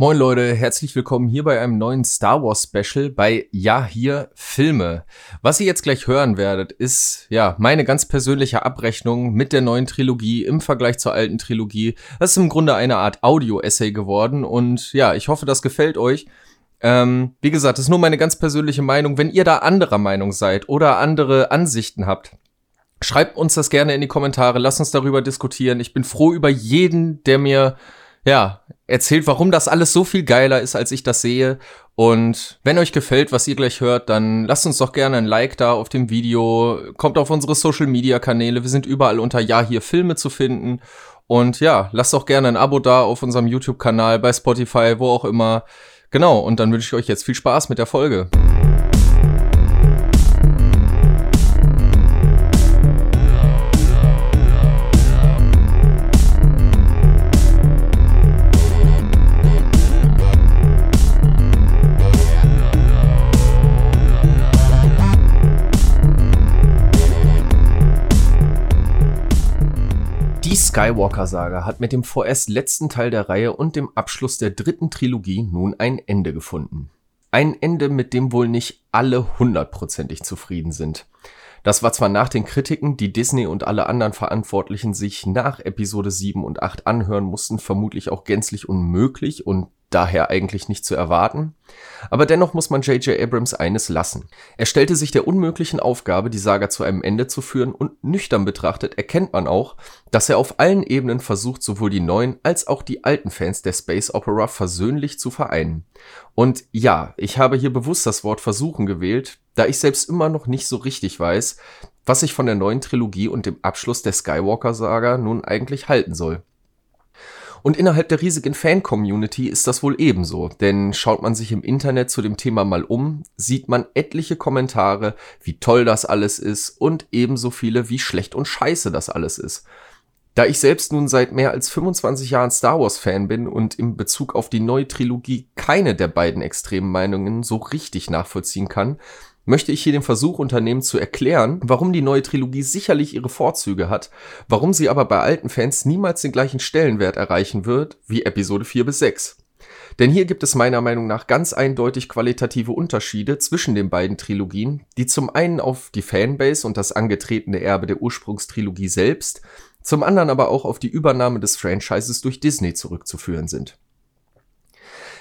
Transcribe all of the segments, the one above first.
Moin Leute, herzlich willkommen hier bei einem neuen Star Wars Special bei Ja hier Filme. Was ihr jetzt gleich hören werdet, ist ja meine ganz persönliche Abrechnung mit der neuen Trilogie im Vergleich zur alten Trilogie. Das ist im Grunde eine Art Audio-Essay geworden und ja, ich hoffe, das gefällt euch. Ähm, wie gesagt, das ist nur meine ganz persönliche Meinung. Wenn ihr da anderer Meinung seid oder andere Ansichten habt, schreibt uns das gerne in die Kommentare. Lasst uns darüber diskutieren. Ich bin froh über jeden, der mir ja, erzählt, warum das alles so viel geiler ist, als ich das sehe. Und wenn euch gefällt, was ihr gleich hört, dann lasst uns doch gerne ein Like da auf dem Video. Kommt auf unsere Social Media Kanäle. Wir sind überall unter Ja hier Filme zu finden. Und ja, lasst doch gerne ein Abo da auf unserem YouTube-Kanal, bei Spotify, wo auch immer. Genau, und dann wünsche ich euch jetzt viel Spaß mit der Folge. Skywalker-Saga hat mit dem vorerst letzten Teil der Reihe und dem Abschluss der dritten Trilogie nun ein Ende gefunden. Ein Ende, mit dem wohl nicht alle hundertprozentig zufrieden sind. Das war zwar nach den Kritiken, die Disney und alle anderen Verantwortlichen sich nach Episode 7 und 8 anhören mussten, vermutlich auch gänzlich unmöglich und daher eigentlich nicht zu erwarten. Aber dennoch muss man J.J. Abrams eines lassen. Er stellte sich der unmöglichen Aufgabe, die Saga zu einem Ende zu führen und nüchtern betrachtet erkennt man auch, dass er auf allen Ebenen versucht, sowohl die neuen als auch die alten Fans der Space Opera versöhnlich zu vereinen. Und ja, ich habe hier bewusst das Wort versuchen gewählt, da ich selbst immer noch nicht so richtig weiß, was ich von der neuen Trilogie und dem Abschluss der Skywalker-Saga nun eigentlich halten soll. Und innerhalb der riesigen Fan-Community ist das wohl ebenso, denn schaut man sich im Internet zu dem Thema mal um, sieht man etliche Kommentare, wie toll das alles ist und ebenso viele, wie schlecht und scheiße das alles ist. Da ich selbst nun seit mehr als 25 Jahren Star Wars Fan bin und in Bezug auf die neue Trilogie keine der beiden extremen Meinungen so richtig nachvollziehen kann, möchte ich hier den Versuch unternehmen zu erklären, warum die neue Trilogie sicherlich ihre Vorzüge hat, warum sie aber bei alten Fans niemals den gleichen Stellenwert erreichen wird wie Episode 4 bis 6. Denn hier gibt es meiner Meinung nach ganz eindeutig qualitative Unterschiede zwischen den beiden Trilogien, die zum einen auf die Fanbase und das angetretene Erbe der Ursprungstrilogie selbst, zum anderen aber auch auf die Übernahme des Franchises durch Disney zurückzuführen sind.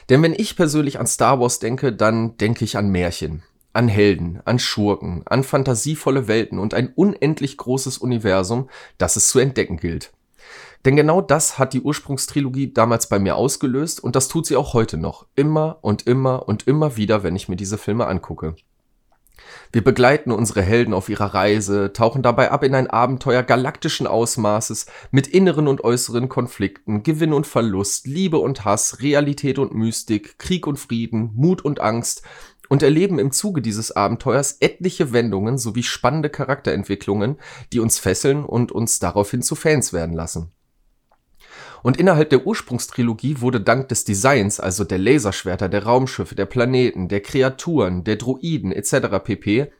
Denn wenn ich persönlich an Star Wars denke, dann denke ich an Märchen an Helden, an Schurken, an fantasievolle Welten und ein unendlich großes Universum, das es zu entdecken gilt. Denn genau das hat die Ursprungstrilogie damals bei mir ausgelöst und das tut sie auch heute noch. Immer und immer und immer wieder, wenn ich mir diese Filme angucke. Wir begleiten unsere Helden auf ihrer Reise, tauchen dabei ab in ein Abenteuer galaktischen Ausmaßes mit inneren und äußeren Konflikten, Gewinn und Verlust, Liebe und Hass, Realität und Mystik, Krieg und Frieden, Mut und Angst und erleben im Zuge dieses Abenteuers etliche Wendungen sowie spannende Charakterentwicklungen, die uns fesseln und uns daraufhin zu Fans werden lassen. Und innerhalb der Ursprungstrilogie wurde dank des Designs, also der Laserschwerter, der Raumschiffe, der Planeten, der Kreaturen, der Droiden etc. pp.,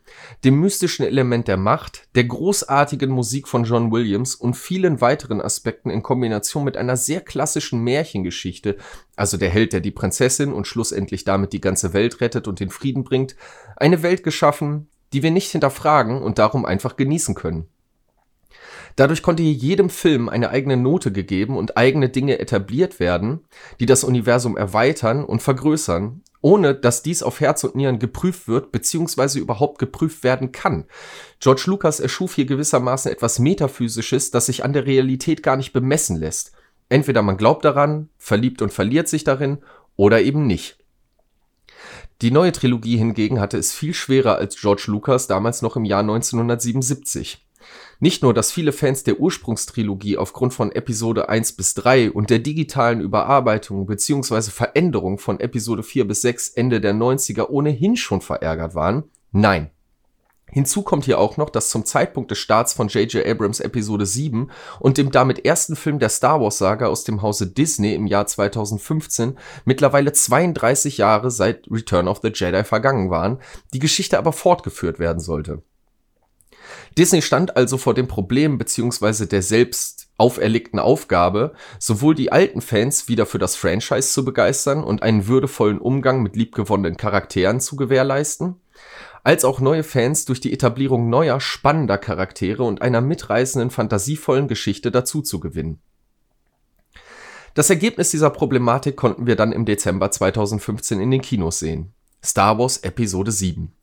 dem mystischen Element der Macht, der großartigen Musik von John Williams und vielen weiteren Aspekten in Kombination mit einer sehr klassischen Märchengeschichte, also der Held, der die Prinzessin und schlussendlich damit die ganze Welt rettet und den Frieden bringt, eine Welt geschaffen, die wir nicht hinterfragen und darum einfach genießen können. Dadurch konnte jedem Film eine eigene Note gegeben und eigene Dinge etabliert werden, die das Universum erweitern und vergrößern, ohne dass dies auf Herz und Nieren geprüft wird bzw. überhaupt geprüft werden kann. George Lucas erschuf hier gewissermaßen etwas Metaphysisches, das sich an der Realität gar nicht bemessen lässt. Entweder man glaubt daran, verliebt und verliert sich darin, oder eben nicht. Die neue Trilogie hingegen hatte es viel schwerer als George Lucas damals noch im Jahr 1977. Nicht nur, dass viele Fans der Ursprungstrilogie aufgrund von Episode 1 bis 3 und der digitalen Überarbeitung bzw. Veränderung von Episode 4 bis 6 Ende der 90er ohnehin schon verärgert waren. Nein. Hinzu kommt hier auch noch, dass zum Zeitpunkt des Starts von J.J. Abrams Episode 7 und dem damit ersten Film der Star Wars Saga aus dem Hause Disney im Jahr 2015 mittlerweile 32 Jahre seit Return of the Jedi vergangen waren, die Geschichte aber fortgeführt werden sollte. Disney stand also vor dem Problem bzw. der selbst auferlegten Aufgabe, sowohl die alten Fans wieder für das Franchise zu begeistern und einen würdevollen Umgang mit liebgewonnenen Charakteren zu gewährleisten, als auch neue Fans durch die Etablierung neuer, spannender Charaktere und einer mitreißenden, fantasievollen Geschichte dazu zu gewinnen. Das Ergebnis dieser Problematik konnten wir dann im Dezember 2015 in den Kinos sehen. Star Wars Episode 7.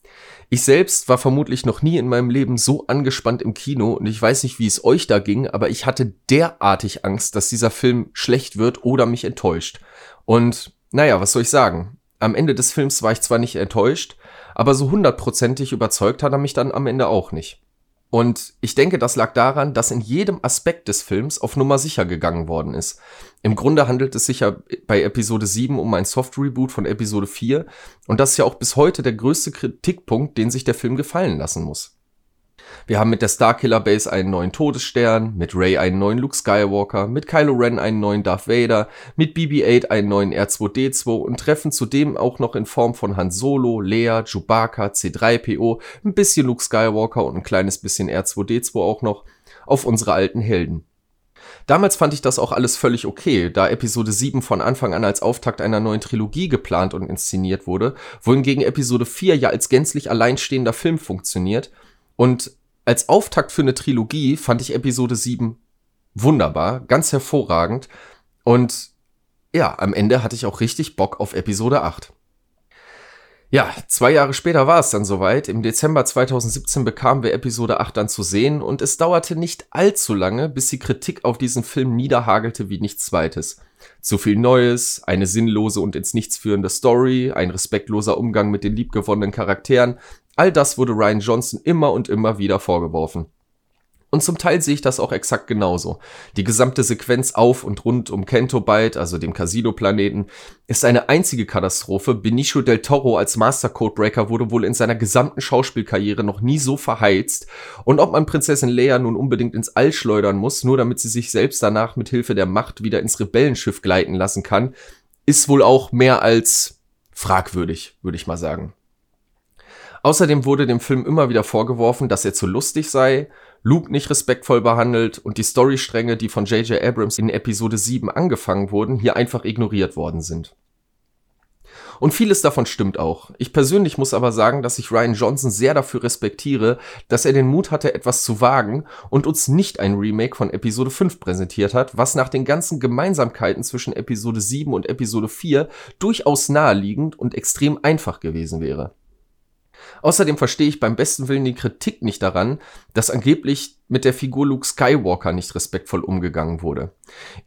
Ich selbst war vermutlich noch nie in meinem Leben so angespannt im Kino und ich weiß nicht, wie es euch da ging, aber ich hatte derartig Angst, dass dieser Film schlecht wird oder mich enttäuscht. Und naja, was soll ich sagen? Am Ende des Films war ich zwar nicht enttäuscht, aber so hundertprozentig überzeugt hat er mich dann am Ende auch nicht. Und ich denke, das lag daran, dass in jedem Aspekt des Films auf Nummer sicher gegangen worden ist. Im Grunde handelt es sich ja bei Episode 7 um ein Soft-Reboot von Episode 4 und das ist ja auch bis heute der größte Kritikpunkt, den sich der Film gefallen lassen muss. Wir haben mit der Starkiller Base einen neuen Todesstern, mit Ray einen neuen Luke Skywalker, mit Kylo Ren einen neuen Darth Vader, mit BB-8 einen neuen R2D2 und treffen zudem auch noch in Form von Han Solo, Leia, Chewbacca, C3PO, ein bisschen Luke Skywalker und ein kleines bisschen R2D2 auch noch auf unsere alten Helden. Damals fand ich das auch alles völlig okay, da Episode 7 von Anfang an als Auftakt einer neuen Trilogie geplant und inszeniert wurde, wohingegen Episode 4 ja als gänzlich alleinstehender Film funktioniert und als Auftakt für eine Trilogie fand ich Episode 7 wunderbar, ganz hervorragend. Und ja, am Ende hatte ich auch richtig Bock auf Episode 8. Ja, zwei Jahre später war es dann soweit. Im Dezember 2017 bekamen wir Episode 8 dann zu sehen und es dauerte nicht allzu lange, bis die Kritik auf diesen Film niederhagelte wie nichts zweites. Zu viel Neues, eine sinnlose und ins Nichts führende Story, ein respektloser Umgang mit den liebgewonnenen Charakteren, All das wurde Ryan Johnson immer und immer wieder vorgeworfen. Und zum Teil sehe ich das auch exakt genauso. Die gesamte Sequenz auf und rund um Kento Byte, also dem Casino-Planeten, ist eine einzige Katastrophe. Benicio del Toro als Master Codebreaker wurde wohl in seiner gesamten Schauspielkarriere noch nie so verheizt. Und ob man Prinzessin Leia nun unbedingt ins All schleudern muss, nur damit sie sich selbst danach mit Hilfe der Macht wieder ins Rebellenschiff gleiten lassen kann, ist wohl auch mehr als fragwürdig, würde ich mal sagen. Außerdem wurde dem Film immer wieder vorgeworfen, dass er zu lustig sei, Luke nicht respektvoll behandelt und die Storystränge, die von J.J. Abrams in Episode 7 angefangen wurden, hier einfach ignoriert worden sind. Und vieles davon stimmt auch. Ich persönlich muss aber sagen, dass ich Ryan Johnson sehr dafür respektiere, dass er den Mut hatte, etwas zu wagen und uns nicht ein Remake von Episode 5 präsentiert hat, was nach den ganzen Gemeinsamkeiten zwischen Episode 7 und Episode 4 durchaus naheliegend und extrem einfach gewesen wäre. Außerdem verstehe ich beim besten Willen die Kritik nicht daran, dass angeblich mit der Figur Luke Skywalker nicht respektvoll umgegangen wurde.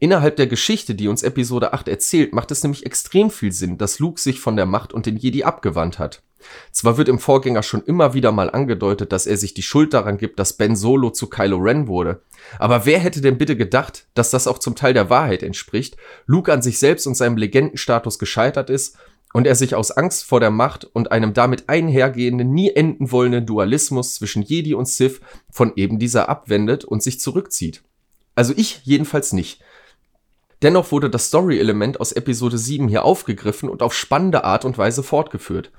Innerhalb der Geschichte, die uns Episode 8 erzählt, macht es nämlich extrem viel Sinn, dass Luke sich von der Macht und den Jedi abgewandt hat. Zwar wird im Vorgänger schon immer wieder mal angedeutet, dass er sich die Schuld daran gibt, dass Ben Solo zu Kylo Ren wurde. Aber wer hätte denn bitte gedacht, dass das auch zum Teil der Wahrheit entspricht, Luke an sich selbst und seinem Legendenstatus gescheitert ist und er sich aus Angst vor der Macht und einem damit einhergehenden, nie enden wollenden Dualismus zwischen Jedi und Sith von eben dieser abwendet und sich zurückzieht. Also ich jedenfalls nicht. Dennoch wurde das Story-Element aus Episode 7 hier aufgegriffen und auf spannende Art und Weise fortgeführt.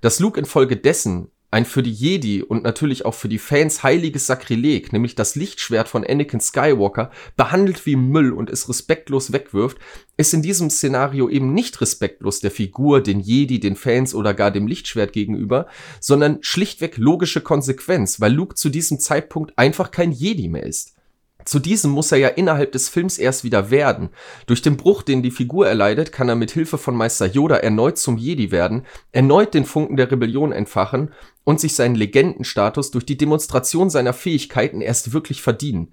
Dass Luke infolgedessen ein für die Jedi und natürlich auch für die Fans heiliges Sakrileg, nämlich das Lichtschwert von Anakin Skywalker, behandelt wie Müll und es respektlos wegwirft, ist in diesem Szenario eben nicht respektlos der Figur, den Jedi, den Fans oder gar dem Lichtschwert gegenüber, sondern schlichtweg logische Konsequenz, weil Luke zu diesem Zeitpunkt einfach kein Jedi mehr ist. Zu diesem muss er ja innerhalb des Films erst wieder werden. Durch den Bruch, den die Figur erleidet, kann er mit Hilfe von Meister Yoda erneut zum Jedi werden, erneut den Funken der Rebellion entfachen und sich seinen Legendenstatus durch die Demonstration seiner Fähigkeiten erst wirklich verdienen.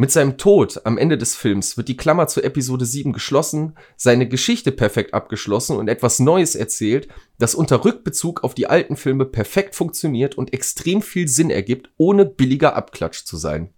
Mit seinem Tod am Ende des Films wird die Klammer zu Episode 7 geschlossen, seine Geschichte perfekt abgeschlossen und etwas Neues erzählt, das unter Rückbezug auf die alten Filme perfekt funktioniert und extrem viel Sinn ergibt, ohne billiger Abklatsch zu sein.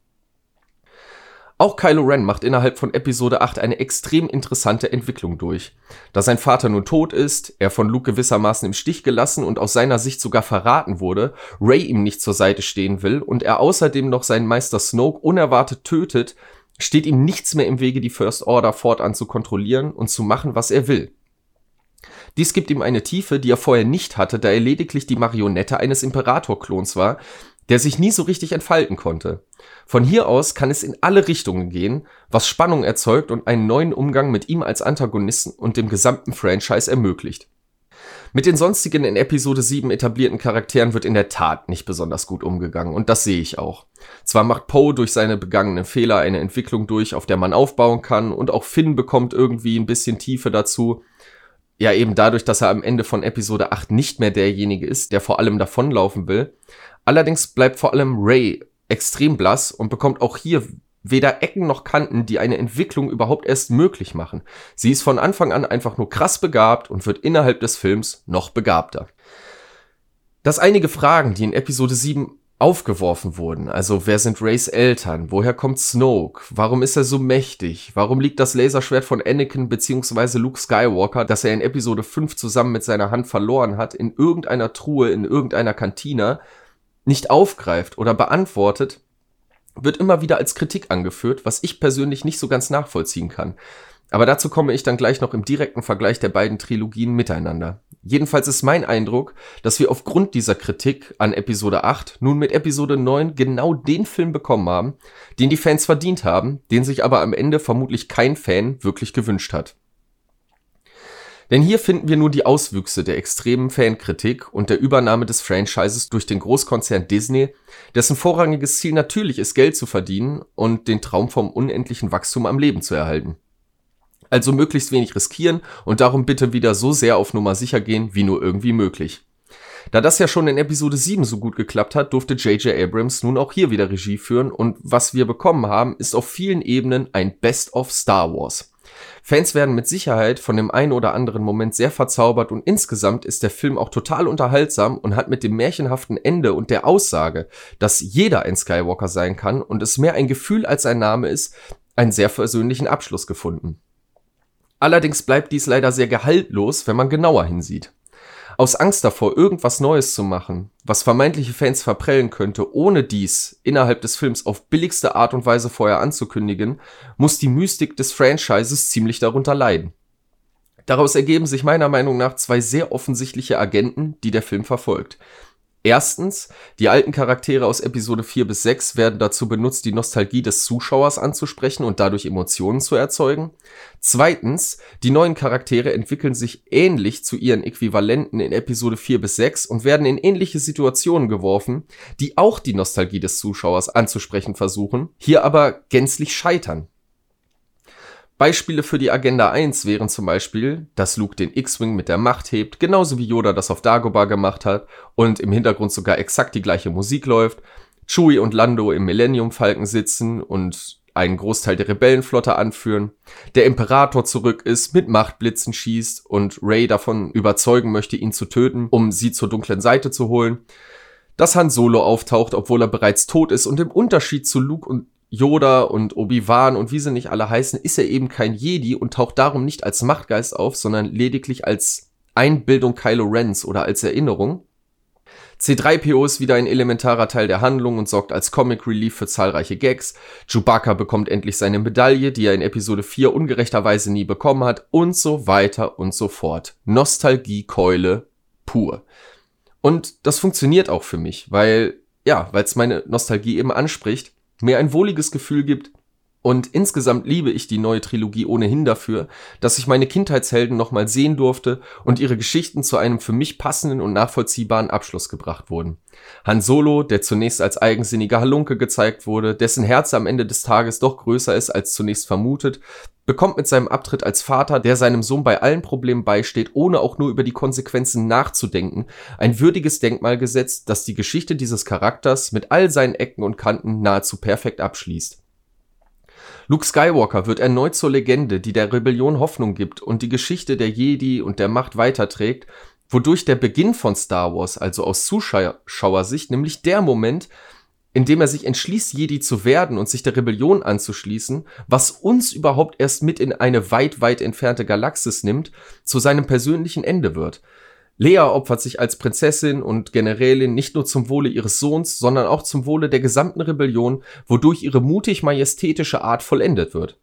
Auch Kylo Ren macht innerhalb von Episode 8 eine extrem interessante Entwicklung durch. Da sein Vater nun tot ist, er von Luke gewissermaßen im Stich gelassen und aus seiner Sicht sogar verraten wurde, Ray ihm nicht zur Seite stehen will und er außerdem noch seinen Meister Snoke unerwartet tötet, steht ihm nichts mehr im Wege, die First Order fortan zu kontrollieren und zu machen, was er will. Dies gibt ihm eine Tiefe, die er vorher nicht hatte, da er lediglich die Marionette eines Imperator-Klons war, der sich nie so richtig entfalten konnte. Von hier aus kann es in alle Richtungen gehen, was Spannung erzeugt und einen neuen Umgang mit ihm als Antagonisten und dem gesamten Franchise ermöglicht. Mit den sonstigen in Episode 7 etablierten Charakteren wird in der Tat nicht besonders gut umgegangen und das sehe ich auch. Zwar macht Poe durch seine begangenen Fehler eine Entwicklung durch, auf der man aufbauen kann und auch Finn bekommt irgendwie ein bisschen Tiefe dazu. Ja, eben dadurch, dass er am Ende von Episode 8 nicht mehr derjenige ist, der vor allem davonlaufen will. Allerdings bleibt vor allem Ray extrem blass und bekommt auch hier weder Ecken noch Kanten, die eine Entwicklung überhaupt erst möglich machen. Sie ist von Anfang an einfach nur krass begabt und wird innerhalb des Films noch begabter. Dass einige Fragen, die in Episode 7 aufgeworfen wurden, also wer sind Rays Eltern, woher kommt Snoke, warum ist er so mächtig, warum liegt das Laserschwert von Anakin bzw. Luke Skywalker, das er in Episode 5 zusammen mit seiner Hand verloren hat, in irgendeiner Truhe, in irgendeiner Kantina, nicht aufgreift oder beantwortet, wird immer wieder als Kritik angeführt, was ich persönlich nicht so ganz nachvollziehen kann. Aber dazu komme ich dann gleich noch im direkten Vergleich der beiden Trilogien miteinander. Jedenfalls ist mein Eindruck, dass wir aufgrund dieser Kritik an Episode 8 nun mit Episode 9 genau den Film bekommen haben, den die Fans verdient haben, den sich aber am Ende vermutlich kein Fan wirklich gewünscht hat. Denn hier finden wir nur die Auswüchse der extremen Fankritik und der Übernahme des Franchises durch den Großkonzern Disney, dessen vorrangiges Ziel natürlich ist, Geld zu verdienen und den Traum vom unendlichen Wachstum am Leben zu erhalten. Also möglichst wenig riskieren und darum bitte wieder so sehr auf Nummer sicher gehen, wie nur irgendwie möglich. Da das ja schon in Episode 7 so gut geklappt hat, durfte J.J. Abrams nun auch hier wieder Regie führen und was wir bekommen haben, ist auf vielen Ebenen ein Best of Star Wars. Fans werden mit Sicherheit von dem einen oder anderen Moment sehr verzaubert und insgesamt ist der Film auch total unterhaltsam und hat mit dem märchenhaften Ende und der Aussage, dass jeder ein Skywalker sein kann und es mehr ein Gefühl als ein Name ist, einen sehr versöhnlichen Abschluss gefunden. Allerdings bleibt dies leider sehr gehaltlos, wenn man genauer hinsieht. Aus Angst davor, irgendwas Neues zu machen, was vermeintliche Fans verprellen könnte, ohne dies innerhalb des Films auf billigste Art und Weise vorher anzukündigen, muss die Mystik des Franchises ziemlich darunter leiden. Daraus ergeben sich meiner Meinung nach zwei sehr offensichtliche Agenten, die der Film verfolgt. Erstens, die alten Charaktere aus Episode 4 bis 6 werden dazu benutzt, die Nostalgie des Zuschauers anzusprechen und dadurch Emotionen zu erzeugen. Zweitens, die neuen Charaktere entwickeln sich ähnlich zu ihren Äquivalenten in Episode 4 bis 6 und werden in ähnliche Situationen geworfen, die auch die Nostalgie des Zuschauers anzusprechen versuchen, hier aber gänzlich scheitern. Beispiele für die Agenda 1 wären zum Beispiel, dass Luke den X-Wing mit der Macht hebt, genauso wie Yoda das auf Dagobah gemacht hat und im Hintergrund sogar exakt die gleiche Musik läuft, Chewie und Lando im Millennium Falken sitzen und einen Großteil der Rebellenflotte anführen, der Imperator zurück ist, mit Machtblitzen schießt und Rey davon überzeugen möchte, ihn zu töten, um sie zur dunklen Seite zu holen, dass Han Solo auftaucht, obwohl er bereits tot ist und im Unterschied zu Luke und Yoda und Obi-Wan und wie sie nicht alle heißen, ist er eben kein Jedi und taucht darum nicht als Machtgeist auf, sondern lediglich als Einbildung Kylo Rens oder als Erinnerung. C3PO ist wieder ein elementarer Teil der Handlung und sorgt als Comic Relief für zahlreiche Gags. Chewbacca bekommt endlich seine Medaille, die er in Episode 4 ungerechterweise nie bekommen hat und so weiter und so fort. Nostalgiekeule pur. Und das funktioniert auch für mich, weil, ja, weil es meine Nostalgie eben anspricht mir ein wohliges Gefühl gibt. Und insgesamt liebe ich die neue Trilogie ohnehin dafür, dass ich meine Kindheitshelden nochmal sehen durfte und ihre Geschichten zu einem für mich passenden und nachvollziehbaren Abschluss gebracht wurden. Han Solo, der zunächst als eigensinniger Halunke gezeigt wurde, dessen Herz am Ende des Tages doch größer ist als zunächst vermutet, bekommt mit seinem Abtritt als Vater, der seinem Sohn bei allen Problemen beisteht, ohne auch nur über die Konsequenzen nachzudenken, ein würdiges Denkmal gesetzt, das die Geschichte dieses Charakters mit all seinen Ecken und Kanten nahezu perfekt abschließt. Luke Skywalker wird erneut zur Legende, die der Rebellion Hoffnung gibt und die Geschichte der Jedi und der Macht weiterträgt, wodurch der Beginn von Star Wars, also aus Zuschauersicht, nämlich der Moment, indem er sich entschließt, Jedi zu werden und sich der Rebellion anzuschließen, was uns überhaupt erst mit in eine weit, weit entfernte Galaxis nimmt, zu seinem persönlichen Ende wird. Lea opfert sich als Prinzessin und Generälin nicht nur zum Wohle ihres Sohns, sondern auch zum Wohle der gesamten Rebellion, wodurch ihre mutig majestätische Art vollendet wird.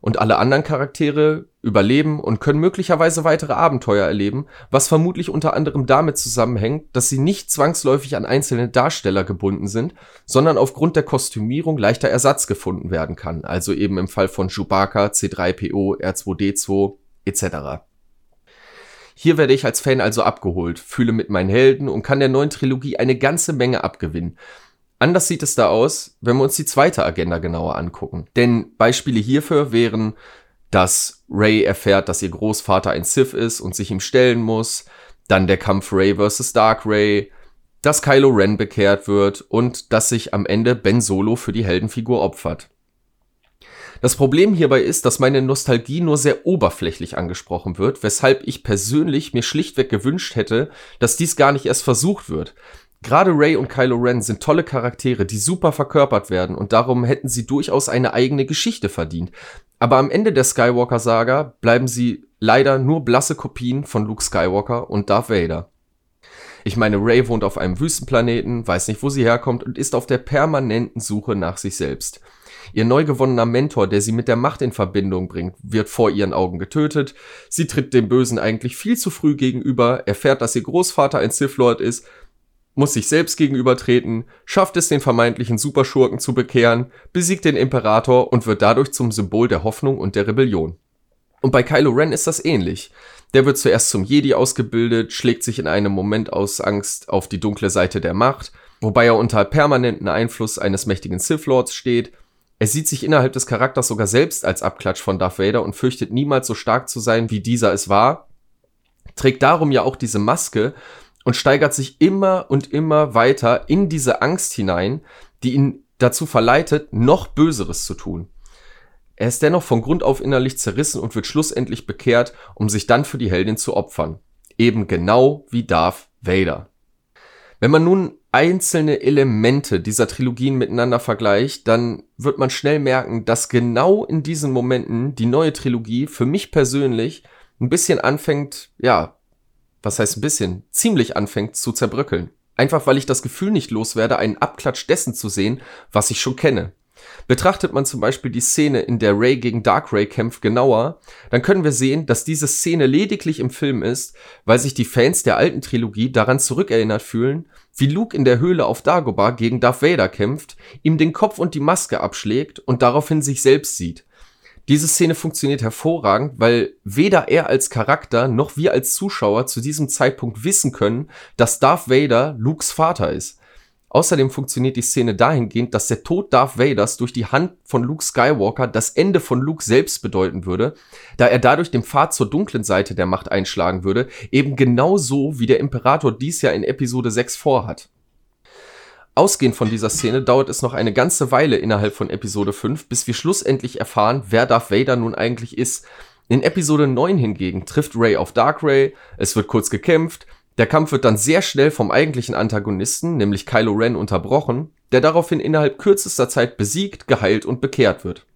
und alle anderen Charaktere überleben und können möglicherweise weitere Abenteuer erleben, was vermutlich unter anderem damit zusammenhängt, dass sie nicht zwangsläufig an einzelne Darsteller gebunden sind, sondern aufgrund der Kostümierung leichter Ersatz gefunden werden kann, also eben im Fall von Chewbacca, C3PO, R2D2 etc. Hier werde ich als Fan also abgeholt, fühle mit meinen Helden und kann der neuen Trilogie eine ganze Menge abgewinnen. Anders sieht es da aus, wenn wir uns die zweite Agenda genauer angucken. Denn Beispiele hierfür wären, dass Ray erfährt, dass ihr Großvater ein Sith ist und sich ihm stellen muss, dann der Kampf Ray vs. Dark Ray, dass Kylo Ren bekehrt wird und dass sich am Ende Ben Solo für die Heldenfigur opfert. Das Problem hierbei ist, dass meine Nostalgie nur sehr oberflächlich angesprochen wird, weshalb ich persönlich mir schlichtweg gewünscht hätte, dass dies gar nicht erst versucht wird. Gerade Ray und Kylo Ren sind tolle Charaktere, die super verkörpert werden und darum hätten sie durchaus eine eigene Geschichte verdient. Aber am Ende der Skywalker-Saga bleiben sie leider nur blasse Kopien von Luke Skywalker und Darth Vader. Ich meine, Ray wohnt auf einem Wüstenplaneten, weiß nicht, wo sie herkommt und ist auf der permanenten Suche nach sich selbst. Ihr neu gewonnener Mentor, der sie mit der Macht in Verbindung bringt, wird vor ihren Augen getötet. Sie tritt dem Bösen eigentlich viel zu früh gegenüber, erfährt, dass ihr Großvater ein Sith Lord ist muss sich selbst gegenübertreten, schafft es den vermeintlichen Superschurken zu bekehren, besiegt den Imperator und wird dadurch zum Symbol der Hoffnung und der Rebellion. Und bei Kylo Ren ist das ähnlich. Der wird zuerst zum Jedi ausgebildet, schlägt sich in einem Moment aus Angst auf die dunkle Seite der Macht, wobei er unter permanenten Einfluss eines mächtigen Sith Lords steht. Er sieht sich innerhalb des Charakters sogar selbst als Abklatsch von Darth Vader und fürchtet niemals so stark zu sein, wie dieser es war, trägt darum ja auch diese Maske, und steigert sich immer und immer weiter in diese Angst hinein, die ihn dazu verleitet, noch Böseres zu tun. Er ist dennoch von Grund auf innerlich zerrissen und wird schlussendlich bekehrt, um sich dann für die Heldin zu opfern. Eben genau wie Darth Vader. Wenn man nun einzelne Elemente dieser Trilogien miteinander vergleicht, dann wird man schnell merken, dass genau in diesen Momenten die neue Trilogie für mich persönlich ein bisschen anfängt, ja, was heißt ein bisschen, ziemlich anfängt zu zerbröckeln. Einfach weil ich das Gefühl nicht loswerde, einen Abklatsch dessen zu sehen, was ich schon kenne. Betrachtet man zum Beispiel die Szene, in der Ray gegen Dark Ray kämpft, genauer, dann können wir sehen, dass diese Szene lediglich im Film ist, weil sich die Fans der alten Trilogie daran zurückerinnert fühlen, wie Luke in der Höhle auf Dagobah gegen Darth Vader kämpft, ihm den Kopf und die Maske abschlägt und daraufhin sich selbst sieht. Diese Szene funktioniert hervorragend, weil weder er als Charakter noch wir als Zuschauer zu diesem Zeitpunkt wissen können, dass Darth Vader Lukes Vater ist. Außerdem funktioniert die Szene dahingehend, dass der Tod Darth Vaders durch die Hand von Luke Skywalker das Ende von Luke selbst bedeuten würde, da er dadurch den Pfad zur dunklen Seite der Macht einschlagen würde, eben genauso wie der Imperator dies ja in Episode 6 vorhat. Ausgehend von dieser Szene dauert es noch eine ganze Weile innerhalb von Episode 5, bis wir schlussendlich erfahren, wer Darth Vader nun eigentlich ist. In Episode 9 hingegen trifft Ray auf Dark Ray, es wird kurz gekämpft, der Kampf wird dann sehr schnell vom eigentlichen Antagonisten, nämlich Kylo Ren, unterbrochen, der daraufhin innerhalb kürzester Zeit besiegt, geheilt und bekehrt wird.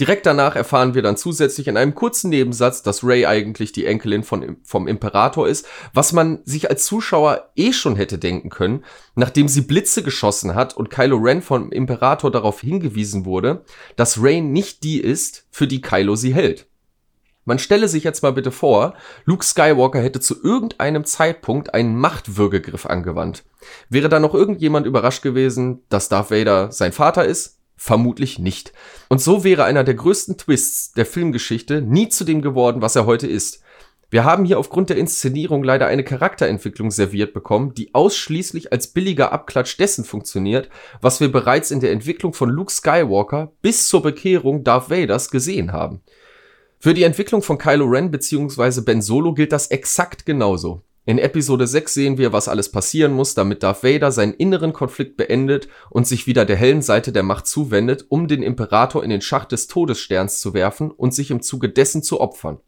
Direkt danach erfahren wir dann zusätzlich in einem kurzen Nebensatz, dass Ray eigentlich die Enkelin von, vom Imperator ist, was man sich als Zuschauer eh schon hätte denken können, nachdem sie Blitze geschossen hat und Kylo Ren vom Imperator darauf hingewiesen wurde, dass Ray nicht die ist, für die Kylo sie hält. Man stelle sich jetzt mal bitte vor, Luke Skywalker hätte zu irgendeinem Zeitpunkt einen Machtwürgegriff angewandt. Wäre da noch irgendjemand überrascht gewesen, dass Darth Vader sein Vater ist? Vermutlich nicht. Und so wäre einer der größten Twists der Filmgeschichte nie zu dem geworden, was er heute ist. Wir haben hier aufgrund der Inszenierung leider eine Charakterentwicklung serviert bekommen, die ausschließlich als billiger Abklatsch dessen funktioniert, was wir bereits in der Entwicklung von Luke Skywalker bis zur Bekehrung Darth Vaders gesehen haben. Für die Entwicklung von Kylo Ren bzw. Ben Solo gilt das exakt genauso. In Episode 6 sehen wir, was alles passieren muss, damit Darth Vader seinen inneren Konflikt beendet und sich wieder der hellen Seite der Macht zuwendet, um den Imperator in den Schacht des Todessterns zu werfen und sich im Zuge dessen zu opfern.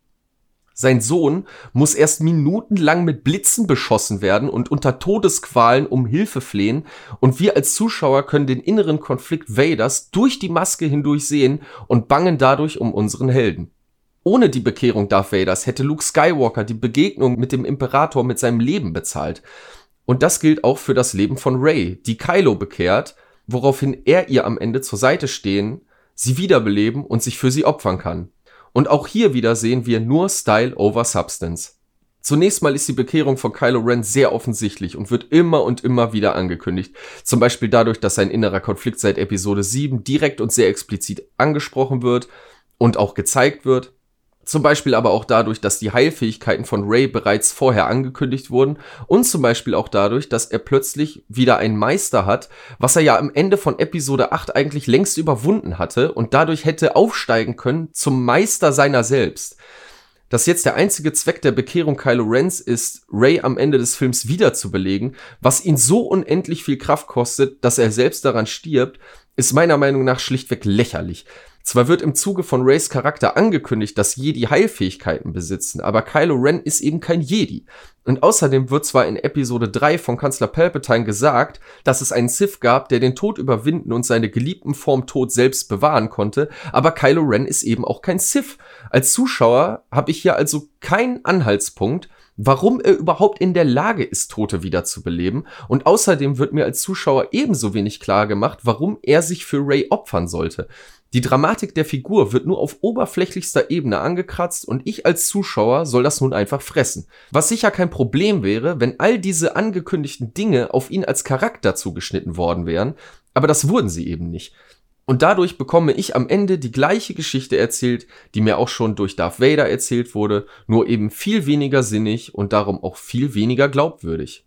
Sein Sohn muss erst minutenlang mit Blitzen beschossen werden und unter Todesqualen um Hilfe flehen, und wir als Zuschauer können den inneren Konflikt Vaders durch die Maske hindurch sehen und bangen dadurch um unseren Helden. Ohne die Bekehrung Darth Vaders hätte Luke Skywalker die Begegnung mit dem Imperator mit seinem Leben bezahlt. Und das gilt auch für das Leben von Rey, die Kylo bekehrt, woraufhin er ihr am Ende zur Seite stehen sie wiederbeleben und sich für sie opfern kann. Und auch hier wieder sehen wir nur Style over Substance. Zunächst mal ist die Bekehrung von Kylo Ren sehr offensichtlich und wird immer und immer wieder angekündigt. Zum Beispiel dadurch, dass sein innerer Konflikt seit Episode 7 direkt und sehr explizit angesprochen wird und auch gezeigt wird. Zum Beispiel aber auch dadurch, dass die Heilfähigkeiten von Ray bereits vorher angekündigt wurden und zum Beispiel auch dadurch, dass er plötzlich wieder einen Meister hat, was er ja am Ende von Episode 8 eigentlich längst überwunden hatte und dadurch hätte aufsteigen können zum Meister seiner selbst. Dass jetzt der einzige Zweck der Bekehrung Kylo Rens ist, Ray am Ende des Films wiederzubelegen, was ihn so unendlich viel Kraft kostet, dass er selbst daran stirbt, ist meiner Meinung nach schlichtweg lächerlich. Zwar wird im Zuge von Rays Charakter angekündigt, dass Jedi Heilfähigkeiten besitzen, aber Kylo Ren ist eben kein Jedi. Und außerdem wird zwar in Episode 3 von Kanzler Palpatine gesagt, dass es einen Sith gab, der den Tod überwinden und seine Geliebten vorm Tod selbst bewahren konnte, aber Kylo Ren ist eben auch kein Sith. Als Zuschauer habe ich hier also keinen Anhaltspunkt, warum er überhaupt in der Lage ist, Tote wiederzubeleben. Und außerdem wird mir als Zuschauer ebenso wenig klar gemacht, warum er sich für Ray opfern sollte. Die Dramatik der Figur wird nur auf oberflächlichster Ebene angekratzt und ich als Zuschauer soll das nun einfach fressen. Was sicher kein Problem wäre, wenn all diese angekündigten Dinge auf ihn als Charakter zugeschnitten worden wären, aber das wurden sie eben nicht. Und dadurch bekomme ich am Ende die gleiche Geschichte erzählt, die mir auch schon durch Darth Vader erzählt wurde, nur eben viel weniger sinnig und darum auch viel weniger glaubwürdig.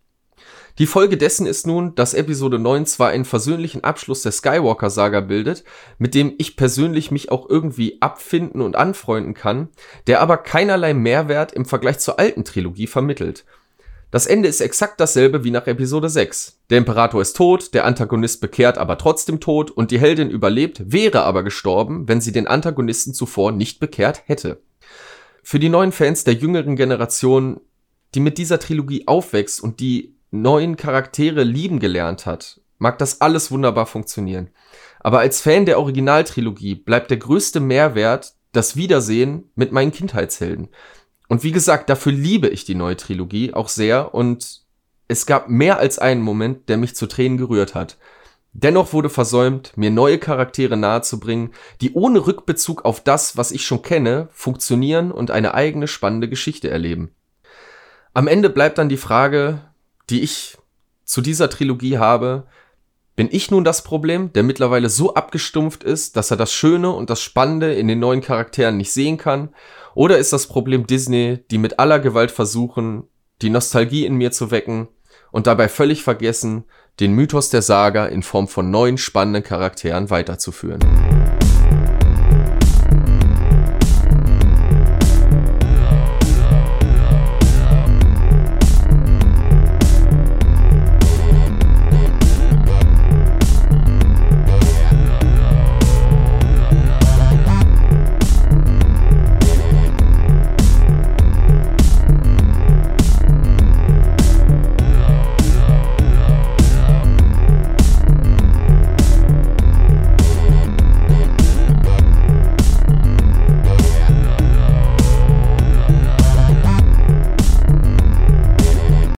Die Folge dessen ist nun, dass Episode 9 zwar einen versöhnlichen Abschluss der Skywalker-Saga bildet, mit dem ich persönlich mich auch irgendwie abfinden und anfreunden kann, der aber keinerlei Mehrwert im Vergleich zur alten Trilogie vermittelt. Das Ende ist exakt dasselbe wie nach Episode 6. Der Imperator ist tot, der Antagonist bekehrt aber trotzdem tot und die Heldin überlebt, wäre aber gestorben, wenn sie den Antagonisten zuvor nicht bekehrt hätte. Für die neuen Fans der jüngeren Generation, die mit dieser Trilogie aufwächst und die neuen Charaktere lieben gelernt hat, mag das alles wunderbar funktionieren. Aber als Fan der Originaltrilogie bleibt der größte Mehrwert das Wiedersehen mit meinen Kindheitshelden. Und wie gesagt, dafür liebe ich die neue Trilogie auch sehr und es gab mehr als einen Moment, der mich zu Tränen gerührt hat. Dennoch wurde versäumt, mir neue Charaktere nahezubringen, die ohne Rückbezug auf das, was ich schon kenne, funktionieren und eine eigene spannende Geschichte erleben. Am Ende bleibt dann die Frage, die ich zu dieser Trilogie habe, bin ich nun das Problem, der mittlerweile so abgestumpft ist, dass er das Schöne und das Spannende in den neuen Charakteren nicht sehen kann? Oder ist das Problem Disney, die mit aller Gewalt versuchen, die Nostalgie in mir zu wecken und dabei völlig vergessen, den Mythos der Saga in Form von neuen spannenden Charakteren weiterzuführen?